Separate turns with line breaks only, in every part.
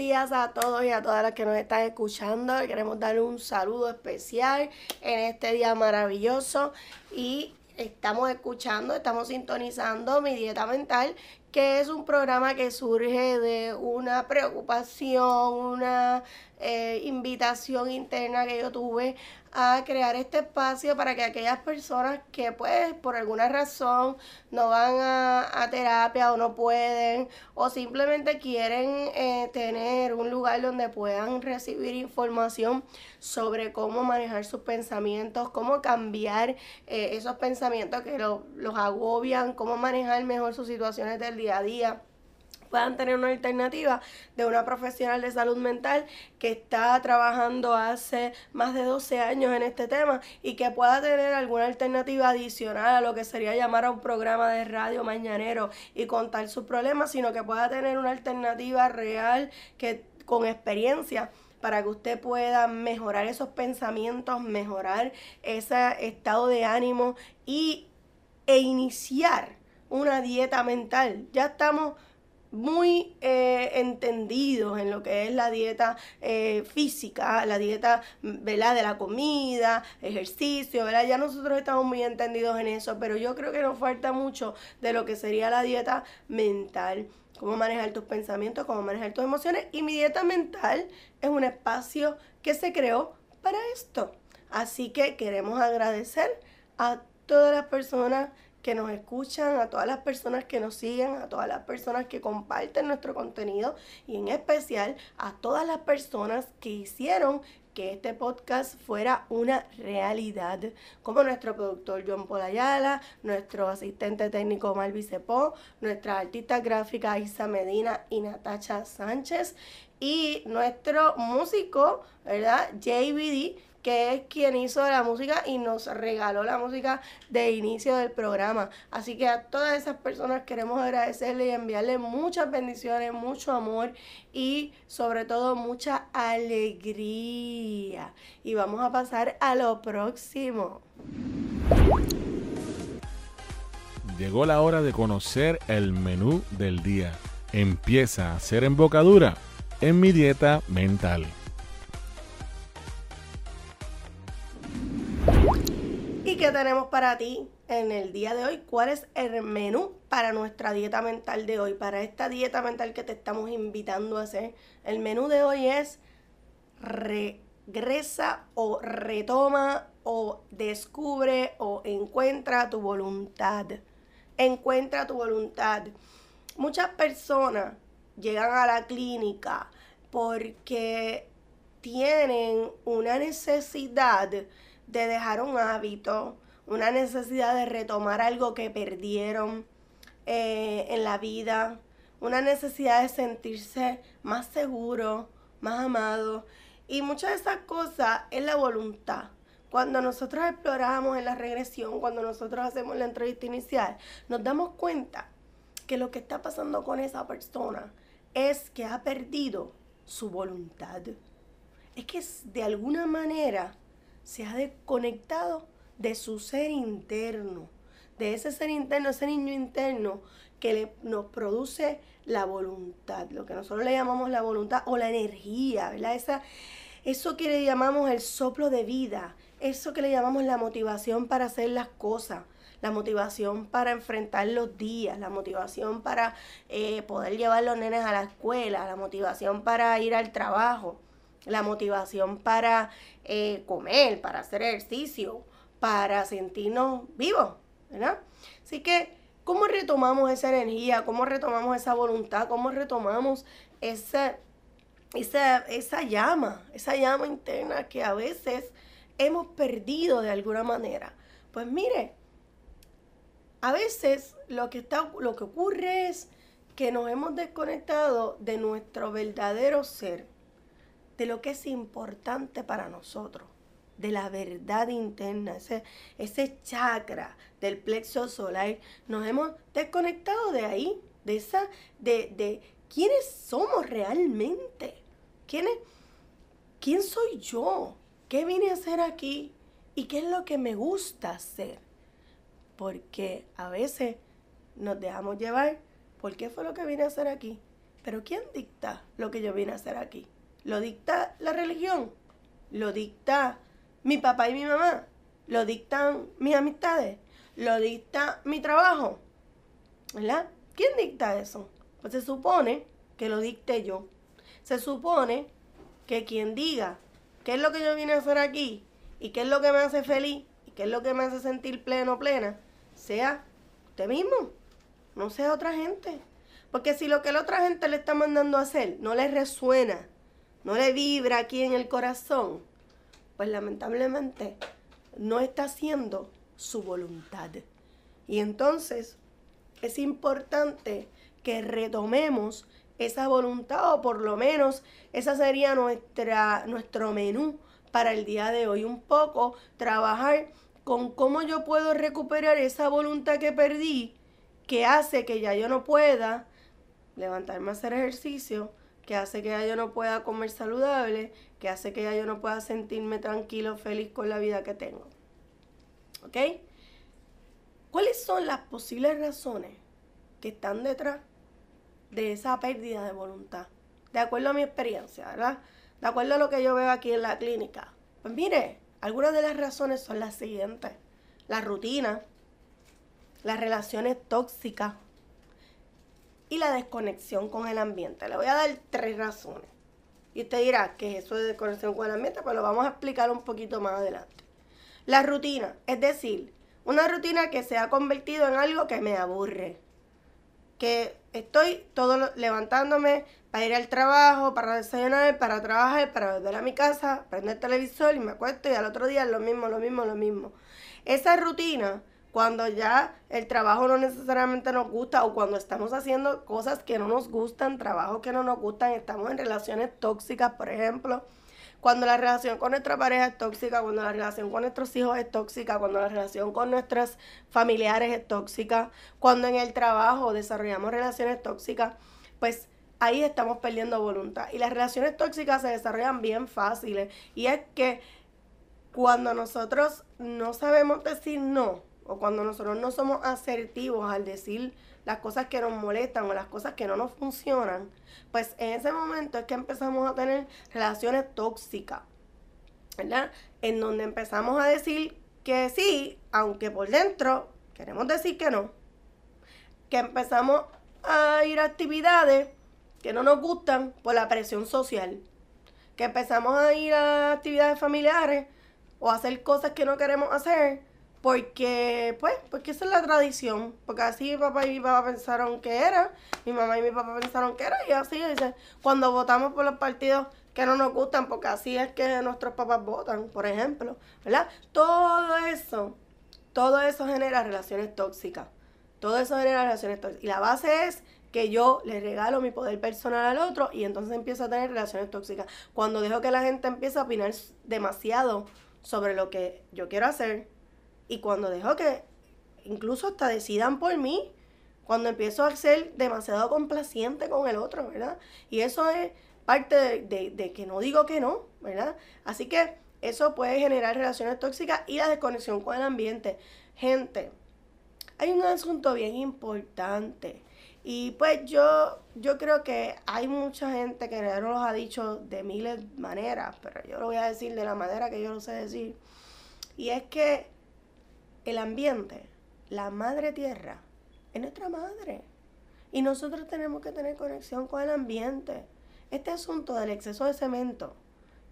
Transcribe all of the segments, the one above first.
días a todos y a todas las que nos están escuchando. Queremos darle un saludo especial en este día maravilloso y estamos escuchando, estamos sintonizando mi dieta mental, que es un programa que surge de una preocupación, una eh, invitación interna que yo tuve a crear este espacio para que aquellas personas que pues por alguna razón no van a, terapia o no pueden o simplemente quieren eh, tener un lugar donde puedan recibir información sobre cómo manejar sus pensamientos, cómo cambiar eh, esos pensamientos que los agobian, cómo manejar mejor sus situaciones del día a día puedan tener una alternativa de una profesional de salud mental que está trabajando hace más de 12 años en este tema y que pueda tener alguna alternativa adicional a lo que sería llamar a un programa de radio mañanero y contar sus problemas, sino que pueda tener una alternativa real que con experiencia para que usted pueda mejorar esos pensamientos, mejorar ese estado de ánimo y e iniciar una dieta mental. Ya estamos muy eh, entendidos en lo que es la dieta eh, física, la dieta ¿verdad? de la comida, ejercicio, ¿verdad? ya nosotros estamos muy entendidos en eso, pero yo creo que nos falta mucho de lo que sería la dieta mental, cómo manejar tus pensamientos, cómo manejar tus emociones y mi dieta mental es un espacio que se creó para esto. Así que queremos agradecer a todas las personas que nos escuchan, a todas las personas que nos siguen, a todas las personas que comparten nuestro contenido y en especial a todas las personas que hicieron que este podcast fuera una realidad, como nuestro productor John Polayala, nuestro asistente técnico Malvi Cepó, nuestra artista gráfica Isa Medina y Natacha Sánchez y nuestro músico, ¿verdad? JBD que es quien hizo la música y nos regaló la música de inicio del programa. Así que a todas esas personas queremos agradecerle y enviarle muchas bendiciones, mucho amor y sobre todo mucha alegría. Y vamos a pasar a lo próximo.
Llegó la hora de conocer el menú del día. Empieza a ser embocadura en mi dieta mental.
¿Qué tenemos para ti en el día de hoy? ¿Cuál es el menú para nuestra dieta mental de hoy? Para esta dieta mental que te estamos invitando a hacer. El menú de hoy es regresa o retoma o descubre o encuentra tu voluntad. Encuentra tu voluntad. Muchas personas llegan a la clínica porque tienen una necesidad de dejar un hábito, una necesidad de retomar algo que perdieron eh, en la vida, una necesidad de sentirse más seguro, más amado. Y muchas de esas cosas es la voluntad. Cuando nosotros exploramos en la regresión, cuando nosotros hacemos la entrevista inicial, nos damos cuenta que lo que está pasando con esa persona es que ha perdido su voluntad. Es que de alguna manera se ha desconectado de su ser interno, de ese ser interno, ese niño interno que le, nos produce la voluntad, lo que nosotros le llamamos la voluntad o la energía, ¿verdad? Esa, eso que le llamamos el soplo de vida, eso que le llamamos la motivación para hacer las cosas, la motivación para enfrentar los días, la motivación para eh, poder llevar los nenes a la escuela, la motivación para ir al trabajo la motivación para eh, comer, para hacer ejercicio, para sentirnos vivos, ¿verdad? Así que, ¿cómo retomamos esa energía? ¿Cómo retomamos esa voluntad? ¿Cómo retomamos esa, esa, esa llama, esa llama interna que a veces hemos perdido de alguna manera? Pues mire, a veces lo que, está, lo que ocurre es que nos hemos desconectado de nuestro verdadero ser de lo que es importante para nosotros, de la verdad interna, ese, ese chakra del plexo solar. Nos hemos desconectado de ahí, de esa, de, de quiénes somos realmente. ¿Quién, ¿Quién soy yo? ¿Qué vine a hacer aquí? ¿Y qué es lo que me gusta hacer? Porque a veces nos dejamos llevar. ¿Por qué fue lo que vine a hacer aquí? Pero ¿quién dicta lo que yo vine a hacer aquí? ¿Lo dicta la religión? ¿Lo dicta mi papá y mi mamá? ¿Lo dictan mis amistades? ¿Lo dicta mi trabajo? ¿Verdad? ¿Quién dicta eso? Pues se supone que lo dicte yo. Se supone que quien diga qué es lo que yo vine a hacer aquí y qué es lo que me hace feliz y qué es lo que me hace sentir pleno, plena, sea usted mismo, no sea otra gente. Porque si lo que la otra gente le está mandando a hacer no le resuena, no le vibra aquí en el corazón, pues lamentablemente no está haciendo su voluntad. Y entonces es importante que retomemos esa voluntad o por lo menos esa sería nuestra, nuestro menú para el día de hoy. Un poco trabajar con cómo yo puedo recuperar esa voluntad que perdí que hace que ya yo no pueda levantarme a hacer ejercicio, que hace que ya yo no pueda comer saludable, que hace que ya yo no pueda sentirme tranquilo, feliz con la vida que tengo. ¿Ok? ¿Cuáles son las posibles razones que están detrás de esa pérdida de voluntad? De acuerdo a mi experiencia, ¿verdad? De acuerdo a lo que yo veo aquí en la clínica. Pues mire, algunas de las razones son las siguientes. La rutina, las relaciones tóxicas y la desconexión con el ambiente. Le voy a dar tres razones. Y usted dirá que eso de desconexión con el ambiente, pues lo vamos a explicar un poquito más adelante. La rutina, es decir, una rutina que se ha convertido en algo que me aburre. Que estoy todo levantándome para ir al trabajo, para desayunar, para trabajar, para volver a mi casa, prender el televisor y me acuesto y al otro día lo mismo, lo mismo, lo mismo. Esa rutina, cuando ya el trabajo no necesariamente nos gusta o cuando estamos haciendo cosas que no nos gustan, trabajos que no nos gustan, estamos en relaciones tóxicas, por ejemplo, cuando la relación con nuestra pareja es tóxica, cuando la relación con nuestros hijos es tóxica, cuando la relación con nuestros familiares es tóxica, cuando en el trabajo desarrollamos relaciones tóxicas, pues ahí estamos perdiendo voluntad. Y las relaciones tóxicas se desarrollan bien fáciles. Y es que cuando nosotros no sabemos decir no, o cuando nosotros no somos asertivos al decir las cosas que nos molestan o las cosas que no nos funcionan, pues en ese momento es que empezamos a tener relaciones tóxicas, ¿verdad? En donde empezamos a decir que sí, aunque por dentro queremos decir que no. Que empezamos a ir a actividades que no nos gustan por la presión social. Que empezamos a ir a actividades familiares o a hacer cosas que no queremos hacer porque, pues, porque esa es la tradición. Porque así mi papá y mi papá pensaron que era, mi mamá y mi papá pensaron que era, y así dice, cuando votamos por los partidos que no nos gustan, porque así es que nuestros papás votan, por ejemplo, ¿verdad? Todo eso, todo eso genera relaciones tóxicas. Todo eso genera relaciones tóxicas. Y la base es que yo le regalo mi poder personal al otro y entonces empiezo a tener relaciones tóxicas. Cuando dejo que la gente empiece a opinar demasiado sobre lo que yo quiero hacer, y cuando dejo que incluso hasta decidan por mí, cuando empiezo a ser demasiado complaciente con el otro, ¿verdad? Y eso es parte de, que no digo que no, ¿verdad? Así que eso puede generar relaciones tóxicas y la desconexión con el ambiente. Gente, hay un asunto bien importante. Y pues yo, yo creo que hay mucha gente que no los ha dicho de miles de maneras, pero yo lo voy a decir de la manera que yo lo sé decir. Y es que el ambiente, la madre tierra, es nuestra madre. Y nosotros tenemos que tener conexión con el ambiente. Este asunto del exceso de cemento,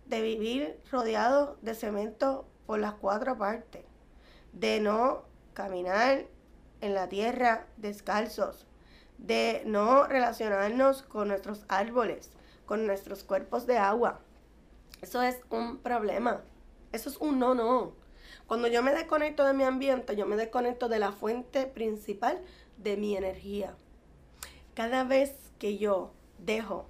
de vivir rodeado de cemento por las cuatro partes, de no caminar en la tierra descalzos, de no relacionarnos con nuestros árboles, con nuestros cuerpos de agua. Eso es un problema. Eso es un no, no. Cuando yo me desconecto de mi ambiente, yo me desconecto de la fuente principal de mi energía. Cada vez que yo dejo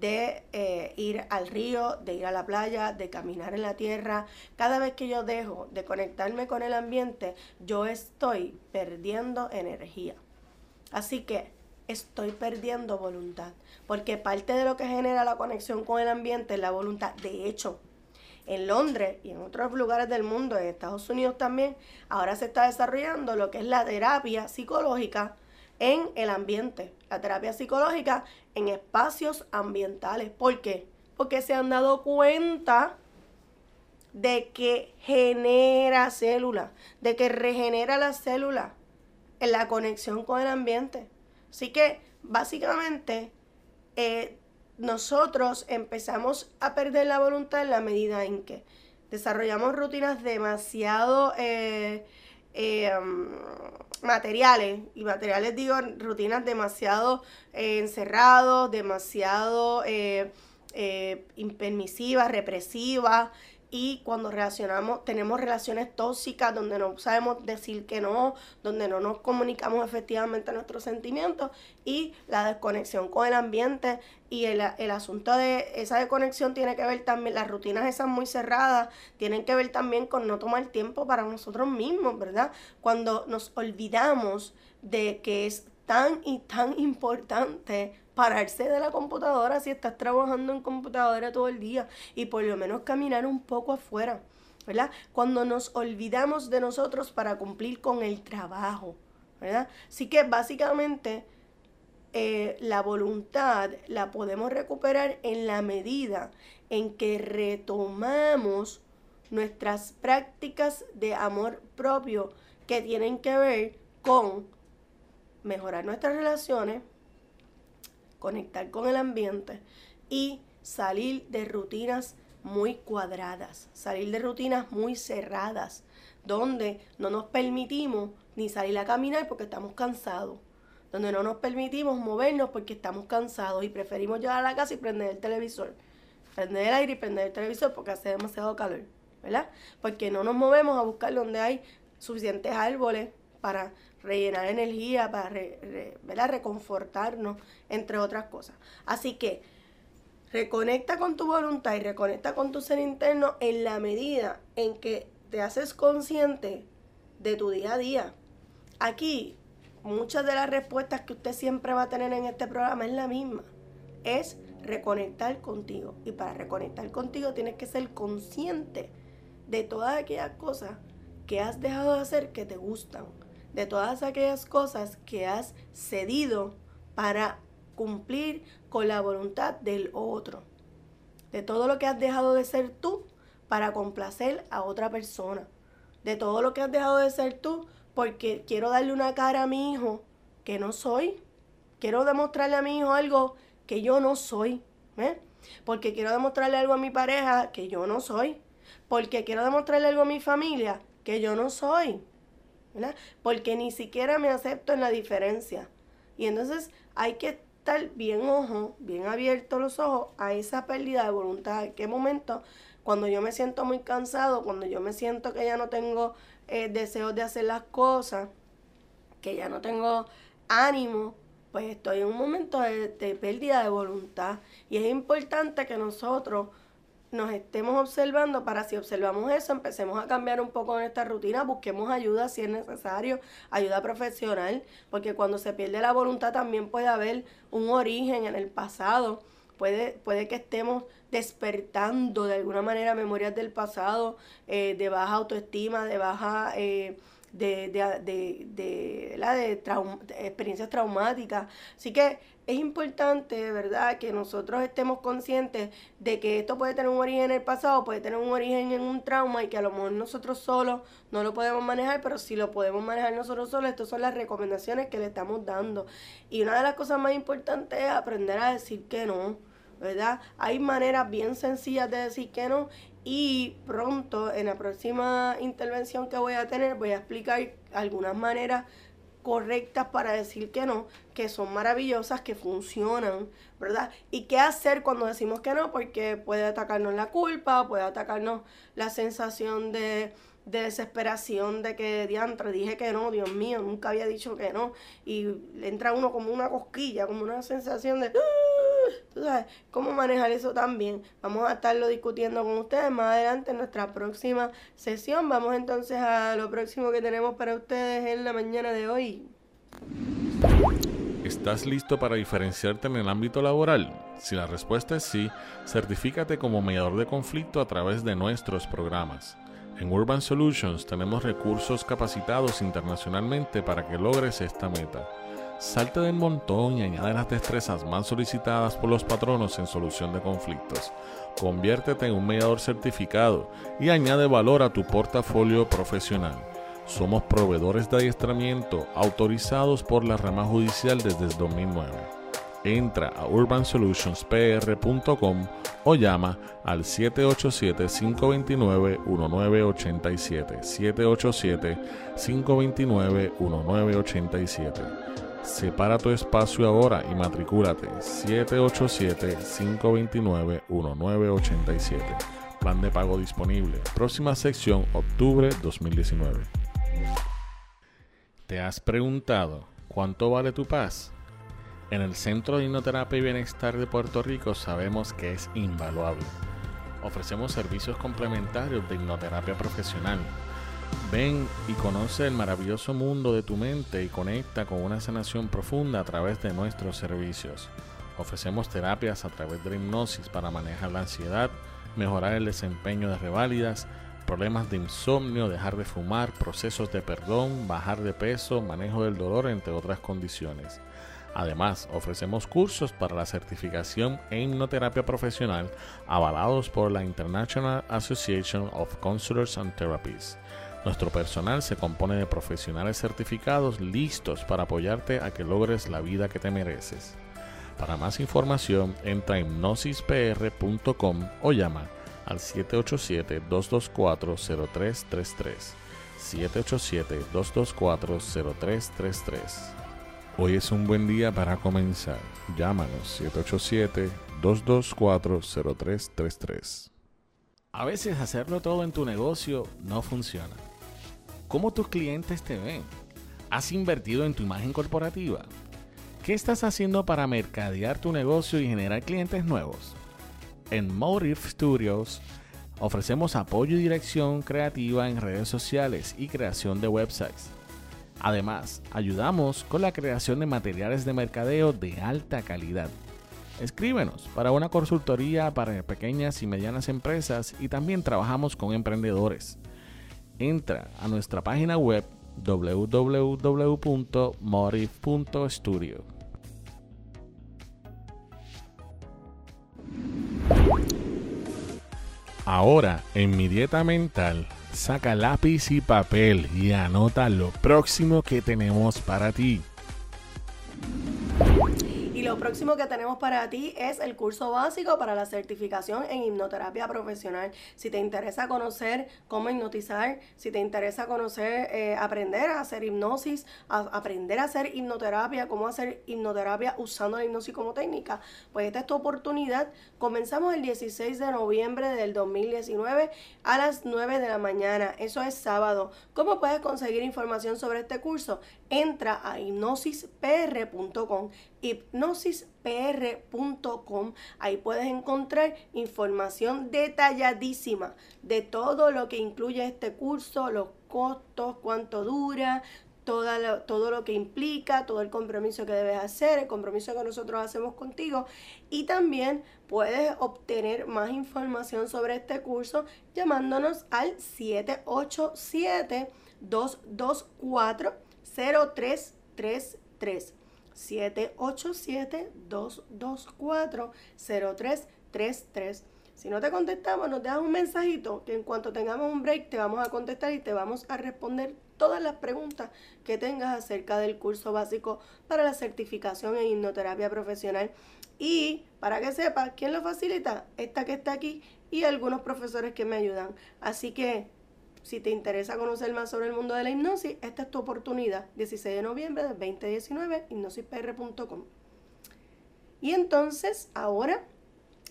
de eh, ir al río, de ir a la playa, de caminar en la tierra, cada vez que yo dejo de conectarme con el ambiente, yo estoy perdiendo energía. Así que estoy perdiendo voluntad, porque parte de lo que genera la conexión con el ambiente es la voluntad. De hecho, en Londres y en otros lugares del mundo, en Estados Unidos también, ahora se está desarrollando lo que es la terapia psicológica en el ambiente, la terapia psicológica en espacios ambientales. ¿Por qué? Porque se han dado cuenta de que genera células, de que regenera las células en la conexión con el ambiente. Así que básicamente eh, nosotros empezamos a perder la voluntad en la medida en que desarrollamos rutinas demasiado eh, eh, materiales, y materiales digo rutinas demasiado encerrados, demasiado impermisivas, represivas, y cuando relacionamos, tenemos relaciones tóxicas donde no sabemos decir que no, donde no nos comunicamos efectivamente nuestros sentimientos y la desconexión con el ambiente y el, el asunto de esa desconexión tiene que ver también, las rutinas esas muy cerradas tienen que ver también con no tomar tiempo para nosotros mismos, ¿verdad? Cuando nos olvidamos de que es tan y tan importante pararse de la computadora si estás trabajando en computadora todo el día y por lo menos caminar un poco afuera, ¿verdad? Cuando nos olvidamos de nosotros para cumplir con el trabajo, ¿verdad? Así que básicamente eh, la voluntad la podemos recuperar en la medida en que retomamos nuestras prácticas de amor propio que tienen que ver con mejorar nuestras relaciones, conectar con el ambiente y salir de rutinas muy cuadradas, salir de rutinas muy cerradas, donde no nos permitimos ni salir a caminar porque estamos cansados, donde no nos permitimos movernos porque estamos cansados y preferimos llegar a la casa y prender el televisor, prender el aire y prender el televisor porque hace demasiado calor, ¿verdad? Porque no nos movemos a buscar donde hay suficientes árboles para rellenar energía, para reconfortarnos, entre otras cosas. Así que reconecta con tu voluntad y reconecta con tu ser interno en la medida en que te haces consciente de tu día a día. Aquí, muchas de las respuestas que usted siempre va a tener en este programa es la misma. Es reconectar contigo. Y para reconectar contigo tienes que ser consciente de todas aquellas cosas que has dejado de hacer que te gustan de todas aquellas cosas que has cedido para cumplir con la voluntad del otro. De todo lo que has dejado de ser tú para complacer a otra persona. De todo lo que has dejado de ser tú porque quiero darle una cara a mi hijo que no soy. Quiero demostrarle a mi hijo algo que yo no soy. ¿eh? Porque quiero demostrarle algo a mi pareja que yo no soy. Porque quiero demostrarle algo a mi familia que yo no soy. Porque ni siquiera me acepto en la diferencia. Y entonces hay que estar bien ojo, bien abierto los ojos a esa pérdida de voluntad. ¿En qué momento? Cuando yo me siento muy cansado, cuando yo me siento que ya no tengo eh, deseos de hacer las cosas, que ya no tengo ánimo, pues estoy en un momento de pérdida de voluntad. Y es importante que nosotros nos estemos observando para si observamos eso, empecemos a cambiar un poco nuestra rutina, busquemos ayuda si es necesario, ayuda profesional, porque cuando se pierde la voluntad también puede haber un origen en el pasado, puede, puede que estemos despertando de alguna manera memorias del pasado, eh, de baja autoestima, de baja... Eh, de, de, de, de, la de, experiencias traumáticas. Así que es importante, ¿verdad?, que nosotros estemos conscientes de que esto puede tener un origen en el pasado, puede tener un origen en un trauma y que a lo mejor nosotros solos no lo podemos manejar, pero si lo podemos manejar nosotros solos, estas son las recomendaciones que le estamos dando. Y una de las cosas más importantes es aprender a decir que no, ¿verdad? Hay maneras bien sencillas de decir que no y pronto en la próxima intervención que voy a tener voy a explicar algunas maneras correctas para decir que no, que son maravillosas, que funcionan, ¿verdad? Y qué hacer cuando decimos que no, porque puede atacarnos la culpa, puede atacarnos la sensación de, de desesperación de que diantre dije que no, Dios mío, nunca había dicho que no. Y entra uno como una cosquilla, como una sensación de... ¿Tú sabes cómo manejar eso también? Vamos a estarlo discutiendo con ustedes más adelante en nuestra próxima sesión. Vamos entonces a lo próximo que tenemos para ustedes en la mañana de hoy.
¿Estás listo para diferenciarte en el ámbito laboral? Si la respuesta es sí, certifícate como mediador de conflicto a través de nuestros programas. En Urban Solutions tenemos recursos capacitados internacionalmente para que logres esta meta. Salte del montón y añade las destrezas más solicitadas por los patronos en solución de conflictos. Conviértete en un mediador certificado y añade valor a tu portafolio profesional. Somos proveedores de adiestramiento autorizados por la rama judicial desde el 2009. Entra a urbansolutionspr.com o llama al 787-529-1987. 787-529-1987. Separa tu espacio ahora y matricúlate 787-529-1987. Plan de pago disponible. Próxima sección, octubre 2019. ¿Te has preguntado cuánto vale tu paz? En el Centro de Hipnoterapia y Bienestar de Puerto Rico sabemos que es invaluable. Ofrecemos servicios complementarios de hipnoterapia profesional Ven y conoce el maravilloso mundo de tu mente y conecta con una sanación profunda a través de nuestros servicios. Ofrecemos terapias a través de la hipnosis para manejar la ansiedad, mejorar el desempeño de reválidas, problemas de insomnio, dejar de fumar, procesos de perdón, bajar de peso, manejo del dolor, entre otras condiciones. Además, ofrecemos cursos para la certificación en hipnoterapia profesional avalados por la International Association of Counselors and Therapists. Nuestro personal se compone de profesionales certificados listos para apoyarte a que logres la vida que te mereces. Para más información, entra a hipnosispr.com o llama al 787-224-0333. 787-224-0333. Hoy es un buen día para comenzar. Llámanos 787-224-0333. A veces hacerlo todo en tu negocio no funciona. ¿Cómo tus clientes te ven? ¿Has invertido en tu imagen corporativa? ¿Qué estás haciendo para mercadear tu negocio y generar clientes nuevos? En Motive Studios ofrecemos apoyo y dirección creativa en redes sociales y creación de websites. Además, ayudamos con la creación de materiales de mercadeo de alta calidad. Escríbenos para una consultoría para pequeñas y medianas empresas y también trabajamos con emprendedores entra a nuestra página web www.motif.studio. Ahora, en mi dieta mental, saca lápiz y papel y anota lo próximo que tenemos para ti
próximo que tenemos para ti es el curso básico para la certificación en hipnoterapia profesional. Si te interesa conocer cómo hipnotizar, si te interesa conocer, eh, aprender a hacer hipnosis, aprender a hacer hipnoterapia, cómo hacer hipnoterapia usando la hipnosis como técnica, pues esta es tu oportunidad. Comenzamos el 16 de noviembre del 2019 a las 9 de la mañana. Eso es sábado. ¿Cómo puedes conseguir información sobre este curso? Entra a hipnosispr.com hipnosispr.com. Ahí puedes encontrar información detalladísima de todo lo que incluye este curso, los costos, cuánto dura, todo todo lo que implica, todo el compromiso que debes hacer, el compromiso que nosotros hacemos contigo. Y también puedes obtener más información sobre este curso llamándonos al 787 224 0333. 787-224-0333. Si no te contestamos, nos dejas un mensajito que en cuanto tengamos un break te vamos a contestar y te vamos a responder todas las preguntas que tengas acerca del curso básico para la certificación en hipnoterapia profesional. Y para que sepas quién lo facilita, esta que está aquí y algunos profesores que me ayudan. Así que si te interesa conocer más sobre el mundo de la hipnosis, esta es tu oportunidad. 16 de noviembre del 2019, hipnosispr.com. Y entonces, ahora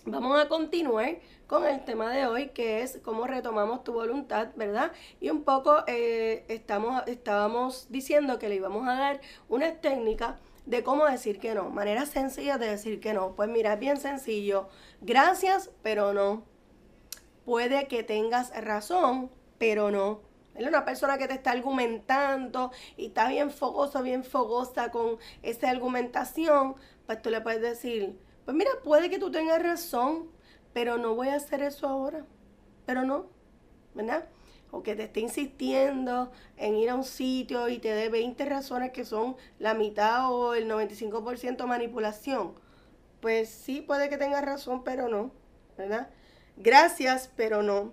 vamos a continuar con el tema de hoy, que es cómo retomamos tu voluntad, ¿verdad? Y un poco eh, estamos, estábamos diciendo que le íbamos a dar una técnica de cómo decir que no, maneras sencillas de decir que no. Pues mira, es bien sencillo. Gracias, pero no. Puede que tengas razón, pero no. Es una persona que te está argumentando y está bien fogoso, bien fogosa con esa argumentación, pues tú le puedes decir, pues mira, puede que tú tengas razón, pero no voy a hacer eso ahora. Pero no, ¿verdad? o que te esté insistiendo en ir a un sitio y te dé 20 razones que son la mitad o el 95% manipulación, pues sí puede que tengas razón, pero no, ¿verdad? Gracias, pero no.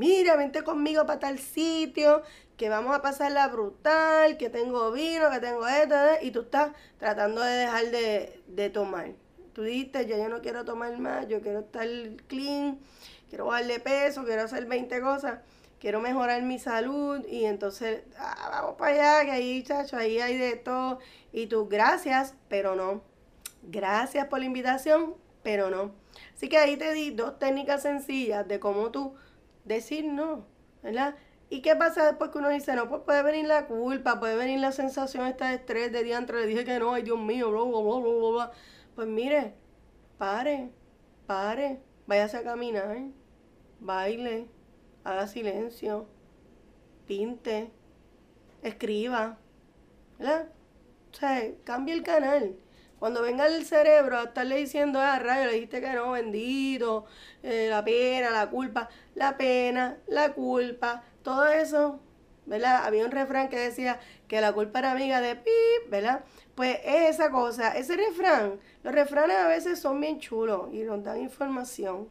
Mira, vente conmigo para tal sitio, que vamos a pasarla brutal, que tengo vino, que tengo esto, y tú estás tratando de dejar de, de tomar. Tú dijiste, ya yo no quiero tomar más, yo quiero estar clean, quiero bajarle peso, quiero hacer 20 cosas, quiero mejorar mi salud y entonces ah, vamos para allá, que ahí, chacho, ahí hay de todo. Y tú, gracias, pero no. Gracias por la invitación, pero no. Así que ahí te di dos técnicas sencillas de cómo tú decir no, ¿verdad? ¿Y qué pasa después que uno dice no? Pues puede venir la culpa, puede venir la sensación esta de estrés, de diantre, le dije que no, ay Dios mío, bla, bla, bla, bla, bla. Pues mire, pare, pare, váyase a caminar, baile, haga silencio, pinte, escriba, ¿verdad? O sea, cambie el canal. Cuando venga el cerebro a estarle diciendo, ah, rayo, le dijiste que no, bendito, eh, la pena, la culpa, la pena, la culpa, todo eso, ¿verdad? Había un refrán que decía que la culpa era amiga de pip, ¿verdad? Pues es esa cosa, ese refrán, los refranes a veces son bien chulos y nos dan información,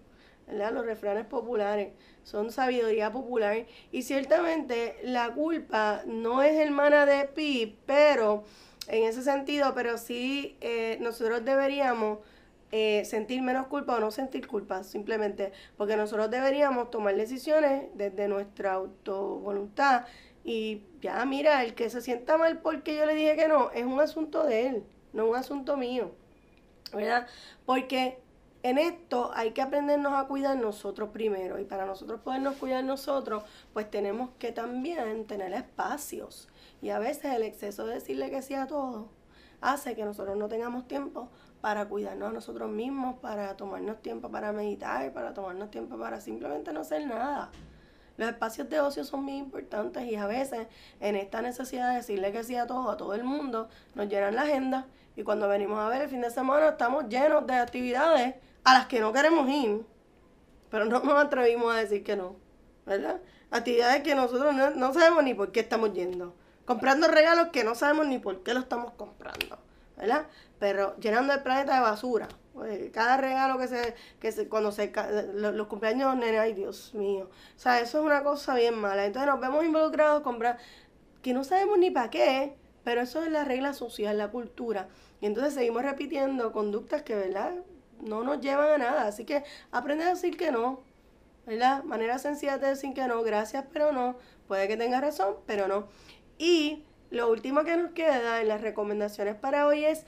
¿verdad? Los refranes populares son sabiduría popular y ciertamente la culpa no es hermana de pip, pero en ese sentido, pero sí eh, nosotros deberíamos eh, sentir menos culpa o no sentir culpa, simplemente porque nosotros deberíamos tomar decisiones desde nuestra autovoluntad y ya, mira, el que se sienta mal porque yo le dije que no, es un asunto de él, no un asunto mío, ¿verdad? Porque en esto hay que aprendernos a cuidar nosotros primero y para nosotros podernos cuidar nosotros, pues tenemos que también tener espacios y a veces el exceso de decirle que sí a todo hace que nosotros no tengamos tiempo para cuidarnos a nosotros mismos, para tomarnos tiempo para meditar, para tomarnos tiempo para simplemente no hacer nada. Los espacios de ocio son muy importantes y a veces en esta necesidad de decirle que sí a todo, a todo el mundo, nos llenan la agenda y cuando venimos a ver el fin de semana estamos llenos de actividades a las que no queremos ir, pero no nos atrevimos a decir que no, ¿verdad? Actividades que nosotros no sabemos ni por qué estamos yendo comprando regalos que no sabemos ni por qué lo estamos comprando, ¿verdad? Pero llenando el planeta de basura. Cada regalo que se, que se, cuando se, los, cumpleaños nene, ay Dios mío. O sea, eso es una cosa bien mala. Entonces nos vemos involucrados con comprar que no sabemos ni para qué, pero eso es la regla social, la cultura. Y entonces seguimos repitiendo conductas que, ¿verdad? No nos llevan a nada. Así que aprende a decir que no, ¿verdad? Manera sencilla de decir que no, gracias, pero no. Puede que tenga razón, pero no. Y lo último que nos queda en las recomendaciones para hoy es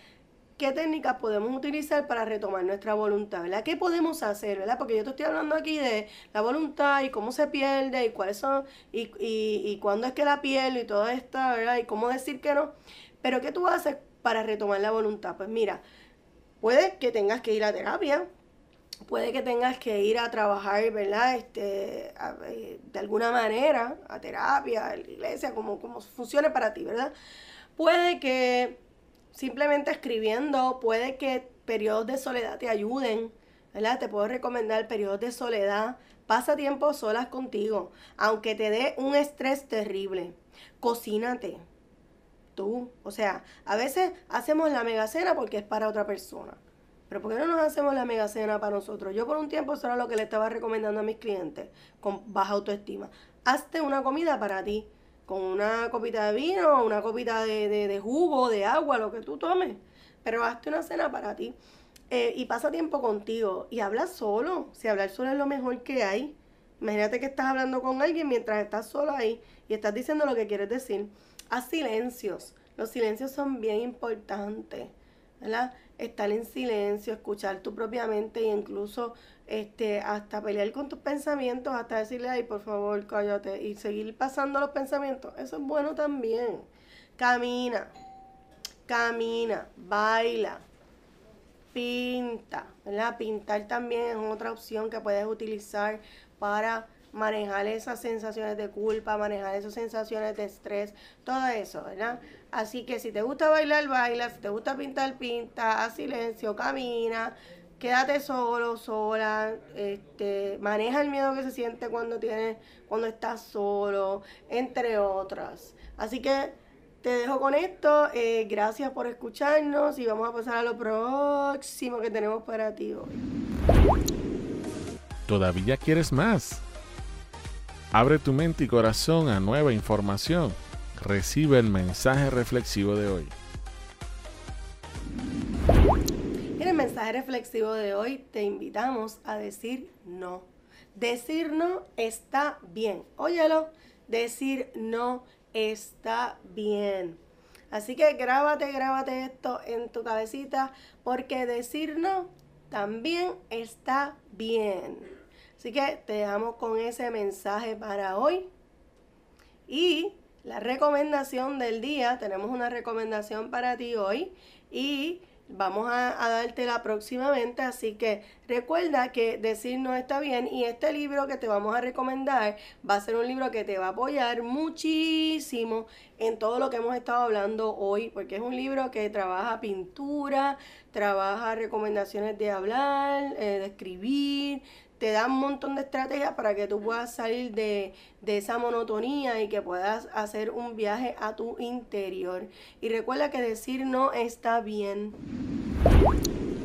qué técnicas podemos utilizar para retomar nuestra voluntad, ¿verdad? ¿Qué podemos hacer, ¿verdad? Porque yo te estoy hablando aquí de la voluntad y cómo se pierde y cuáles son y, y, y cuándo es que la pierdo y todo esto, ¿verdad? Y cómo decir que no. Pero ¿qué tú haces para retomar la voluntad? Pues mira, puede que tengas que ir a terapia, puede que tengas que ir a trabajar, ¿verdad? Este, eh, de alguna manera, a terapia, a la iglesia, como, como funcione para ti, ¿verdad? Puede que simplemente escribiendo, puede que periodos de soledad te ayuden, ¿verdad? Te puedo recomendar periodos de soledad. Pasa tiempo solas contigo, aunque te dé un estrés terrible. Cocínate. Tú, o sea, a veces hacemos la megacena porque es para otra persona. Pero ¿por qué no nos hacemos la mega cena para nosotros? Yo por un tiempo eso era lo que le estaba recomendando a mis clientes con baja autoestima. Hazte una comida para ti, con una copita de vino, una copita de, de, jugo, de agua, lo que tú tomes. Pero hazte una cena para ti. Eh, y pasa tiempo contigo y habla solo. Si hablar solo es lo mejor que hay. Imagínate que estás hablando con alguien mientras estás solo ahí y estás diciendo lo que quieres decir. Haz silencios. Los silencios son bien importantes. ¿verdad? Estar en silencio, escuchar tu propia mente e incluso este, hasta pelear con tus pensamientos, hasta decirle, ay, por favor, cállate, y seguir pasando los pensamientos, eso es bueno también. Camina, camina, baila, pinta, ¿verdad? Pintar también es otra opción que puedes utilizar para manejar esas sensaciones de culpa, manejar esas sensaciones de estrés, todo eso, ¿verdad? Así que si te gusta bailar, baila, si te gusta pintar, pinta, haz silencio, camina, quédate solo, sola, este, maneja el miedo que se siente cuando tienes, cuando estás solo, entre otras. Así que te dejo con esto. Eh, gracias por escucharnos y vamos a pasar a lo próximo que tenemos para ti hoy.
¿Todavía quieres más? Abre tu mente y corazón a nueva información. Recibe el mensaje reflexivo de hoy.
En el mensaje reflexivo de hoy te invitamos a decir no. Decir no está bien. Óyelo, decir no está bien. Así que grábate, grábate esto en tu cabecita porque decir no también está bien. Así que te dejamos con ese mensaje para hoy. Y la recomendación del día, tenemos una recomendación para ti hoy y vamos a, dártela próximamente, así que recuerda que decir no está bien y este libro que te vamos a recomendar va a ser un libro que te va a apoyar muchísimo en todo lo que hemos estado hablando hoy, porque es un libro que trabaja pintura, trabaja recomendaciones de hablar, eh, de escribir, te da un montón de estrategias para que tú puedas salir de, esa monotonía y que puedas hacer un viaje a tu interior. Y recuerda que decir no está bien.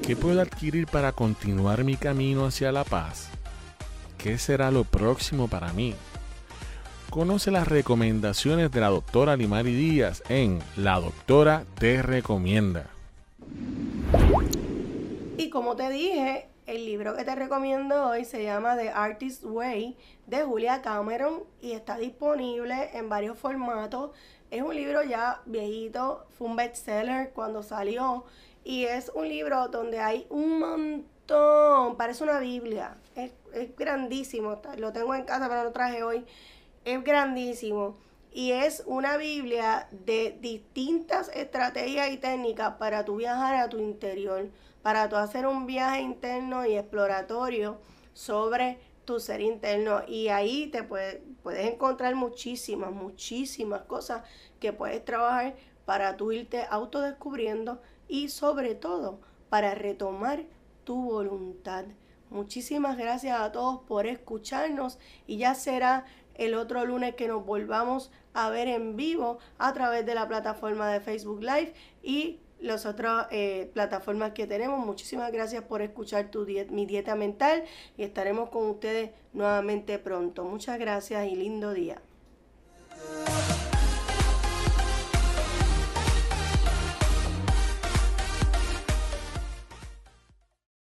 ¿Qué puedo adquirir para continuar mi camino hacia la paz? ¿Qué será lo próximo para mí? Conoce las recomendaciones de la doctora Limari Díaz en La Doctora Te Recomienda.
Y como te dije, el libro que te recomiendo hoy se llama The Artist's Way de Julia Cameron y está disponible en varios formatos. Es un libro ya viejito, fue un bestseller cuando salió y es un libro donde hay un montón, parece una Biblia, es, es grandísimo, lo tengo en casa pero lo traje hoy, es grandísimo y es una Biblia de distintas estrategias y técnicas para tu viajar a tu interior para tú hacer un viaje interno y exploratorio sobre tu ser interno y ahí te puedes encontrar muchísimas, muchísimas cosas que puedes trabajar para tú irte autodescubriendo y sobre todo para retomar tu voluntad. Muchísimas gracias a todos por escucharnos y ya será el otro lunes que nos volvamos a ver en vivo a través de la plataforma de Facebook Live y las otras eh, plataformas que tenemos. Muchísimas gracias por escuchar tu diet, mi dieta mental y estaremos con ustedes nuevamente pronto. Muchas gracias y lindo día.